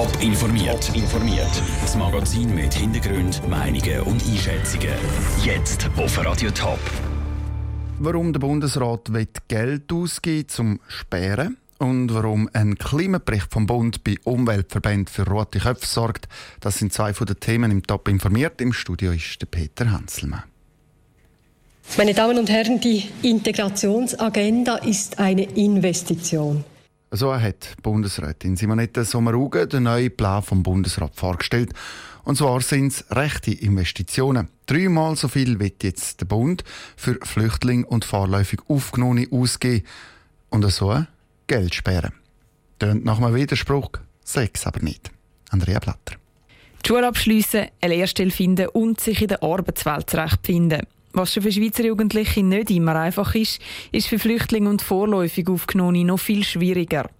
Top informiert. informiert. Das Magazin mit Hintergrund, Meinungen und Einschätzungen. Jetzt auf Radio Top. Warum der Bundesrat Geld ausgeben zum Sperren und warum ein Klimabericht vom Bund bei Umweltverbänden für rote Köpfe sorgt, das sind zwei von den Themen im Top informiert. Im Studio ist der Peter Hanselmann. Meine Damen und Herren, die Integrationsagenda ist eine Investition. So hat Bundesrätin Simonetta Sommaruga den neuen Plan vom Bundesrat vorgestellt. Und zwar sind es rechte Investitionen. Dreimal so viel wird jetzt der Bund für Flüchtlinge und vorläufig Aufgenommene ausgeben. Und so Geld sperren. Tönt nach einem Widerspruch, sechs aber nicht. Andrea Blatter. Die Schule abschliessen, eine Lehrstelle finden und sich in der Arbeitswelt zurechtfinden. Was schon für Schweizer Jugendliche nicht immer einfach ist, ist für Flüchtlinge und vorläufig Aufgenommene noch viel schwieriger.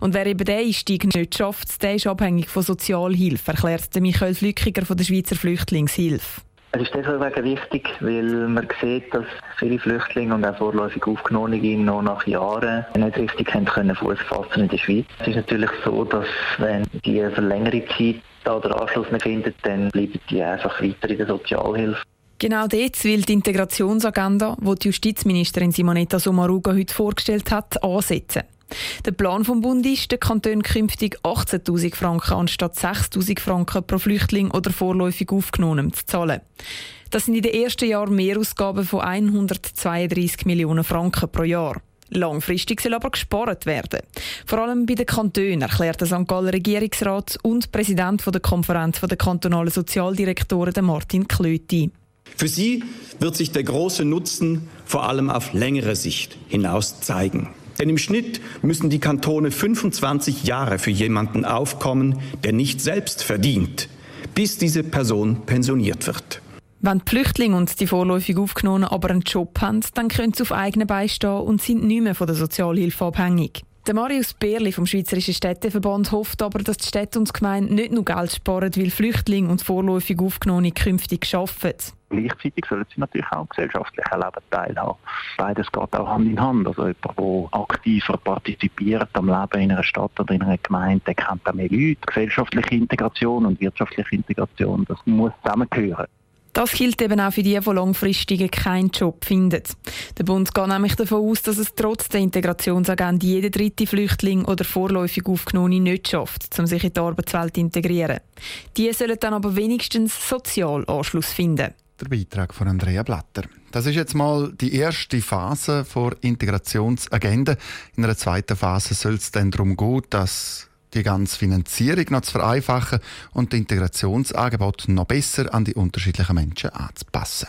Und wer eben diesen Einstieg nicht schafft, der ist abhängig von Sozialhilfe, erklärt Michael Flückiger von der Schweizer Flüchtlingshilfe. Es ist deswegen wichtig, weil man sieht, dass viele Flüchtlinge und auch vorläufig Aufgenommene noch nach Jahren nicht richtig Fuß fassen in der Schweiz. Es ist natürlich so, dass wenn die für längere Zeit da den Anschluss nicht finden, dann bleiben die einfach weiter in der Sozialhilfe. Genau dort will die Integrationsagenda, die die Justizministerin Simonetta Sommaruga heute vorgestellt hat, ansetzen. Der Plan vom Bund ist, der Kanton künftig 18.000 Franken anstatt 6.000 Franken pro Flüchtling oder vorläufig Aufgenommen zu zahlen. Das sind in den ersten Jahren Mehrausgaben von 132 Millionen Franken pro Jahr. Langfristig soll aber gespart werden. Vor allem bei den Kantonen, erklärt der St. Galler Regierungsrat und Präsident der Konferenz der kantonalen Sozialdirektoren Martin Klöti. Für sie wird sich der große Nutzen vor allem auf längere Sicht hinaus zeigen. Denn im Schnitt müssen die Kantone 25 Jahre für jemanden aufkommen, der nicht selbst verdient, bis diese Person pensioniert wird. Wenn die Flüchtlinge und die vorläufig Aufgenommenen aber einen Job haben, dann können sie auf eigenen Beinen stehen und sind nicht mehr von der Sozialhilfe abhängig. Der Marius Berli vom Schweizerischen Städteverband hofft aber, dass die Städte und Gemeinden nicht nur Geld sparen, weil Flüchtlinge und vorläufig Aufgenommene künftig arbeiten. Gleichzeitig sollen sie natürlich auch am gesellschaftlichen Leben teilhaben. Beides geht auch Hand in Hand. Also jemand, der aktiver partizipiert am Leben in einer Stadt oder in einer Gemeinde, der kennt auch mehr Leute. Gesellschaftliche Integration und wirtschaftliche Integration, das muss zusammengehören. Das gilt eben auch für die, die langfristig keinen Job finden. Der Bund geht nämlich davon aus, dass es trotz der Integrationsagenda jeder dritte Flüchtling oder vorläufig Aufgenommene nicht schafft, um sich in die Arbeitswelt zu integrieren. Die sollen dann aber wenigstens sozial Anschluss finden. Der Beitrag von Andrea Blatter. Das ist jetzt mal die erste Phase der Integrationsagenda. In einer zweiten Phase soll es dann darum gehen, dass die ganze Finanzierung noch zu vereinfachen und die Integrationsangebot noch besser an die unterschiedlichen Menschen anzupassen.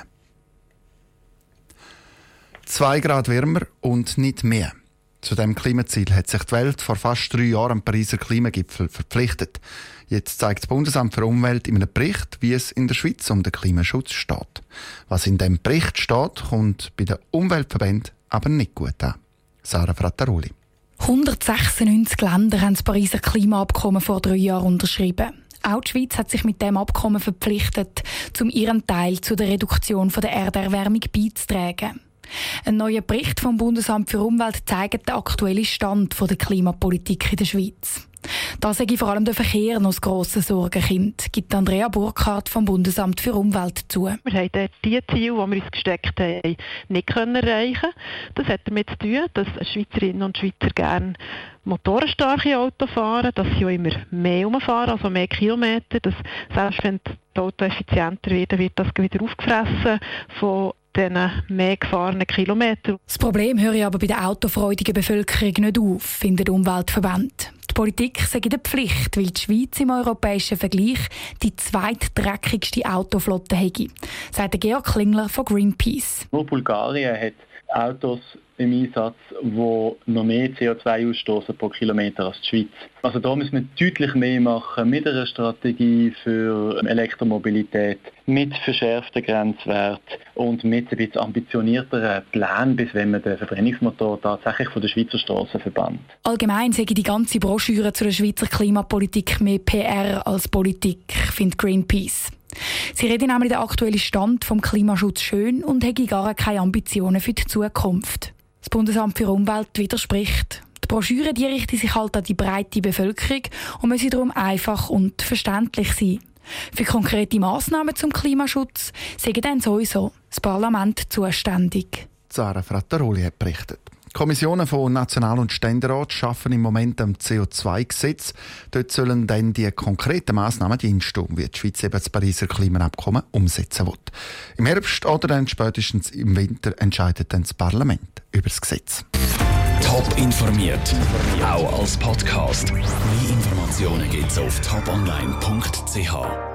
Zwei Grad wärmer und nicht mehr. Zu dem Klimaziel hat sich die Welt vor fast drei Jahren am Pariser Klimagipfel verpflichtet. Jetzt zeigt das Bundesamt für Umwelt in einem Bericht, wie es in der Schweiz um den Klimaschutz steht. Was in dem Bericht steht, kommt bei den Umweltverbänden aber nicht gut an. Sarah Frattaroli. 196 Länder haben das Pariser Klimaabkommen vor drei Jahren unterschrieben. Auch die Schweiz hat sich mit dem Abkommen verpflichtet, um ihren Teil zu der Reduktion der Erderwärmung beizutragen. Ein neuer Bericht vom Bundesamt für Umwelt zeigt den aktuellen Stand der Klimapolitik in der Schweiz. Da sage ich vor allem der Verkehr noch das grosse Sorgenkind, gibt Andrea Burkhardt vom Bundesamt für Umwelt zu. Wir haben die Ziele, die wir uns gesteckt haben, nicht können erreichen Das hat damit zu tun, dass Schweizerinnen und Schweizer gerne motorenstarke Autos fahren, dass sie auch immer mehr umfahren, also mehr Kilometer. Dass selbst wenn das Auto effizienter wird, wird das wieder aufgefressen von diesen mehr gefahrenen Kilometern. Das Problem höre ich aber bei der autofreudigen Bevölkerung nicht auf, findet der Umweltverband. Die Politik sei in der Pflicht, weil die Schweiz im europäischen Vergleich die zweitdreckigste Autoflotte hätte, sagt Georg Klingler von Greenpeace. Nur Bulgarien hat Autos im Einsatz, die noch mehr CO2 ausstoßen pro Kilometer als die Schweiz. Also da müssen wir deutlich mehr machen mit einer Strategie für Elektromobilität, mit verschärften Grenzwerten und mit ein bisschen ambitionierteren Plänen, bis wenn man den Verbrennungsmotor tatsächlich von der Schweizer Straße verbannt. Allgemein sage die ganze Broschüre zur Schweizer Klimapolitik mehr PR als Politik, findet Greenpeace. Sie reden nämlich den aktuellen Stand vom Klimaschutz schön und haben gar keine Ambitionen für die Zukunft. Das Bundesamt für Umwelt widerspricht. Die Broschüre die richtet sich halt an die breite Bevölkerung und müsse darum einfach und verständlich sein. Für konkrete Massnahmen zum Klimaschutz sagen dann sowieso das Parlament zuständig. Zara Frattaroli hat berichtet. Kommissionen von National- und Ständerat schaffen im Moment am CO2-Gesetz. Dort sollen dann die konkreten Massnahmen dienststehen, wie die Schweiz eben das Pariser Klimaabkommen umsetzen will. Im Herbst oder dann spätestens im Winter entscheidet dann das Parlament über das Gesetz. Top informiert, auch als Podcast. Mehr Informationen gibt's auf toponline.ch.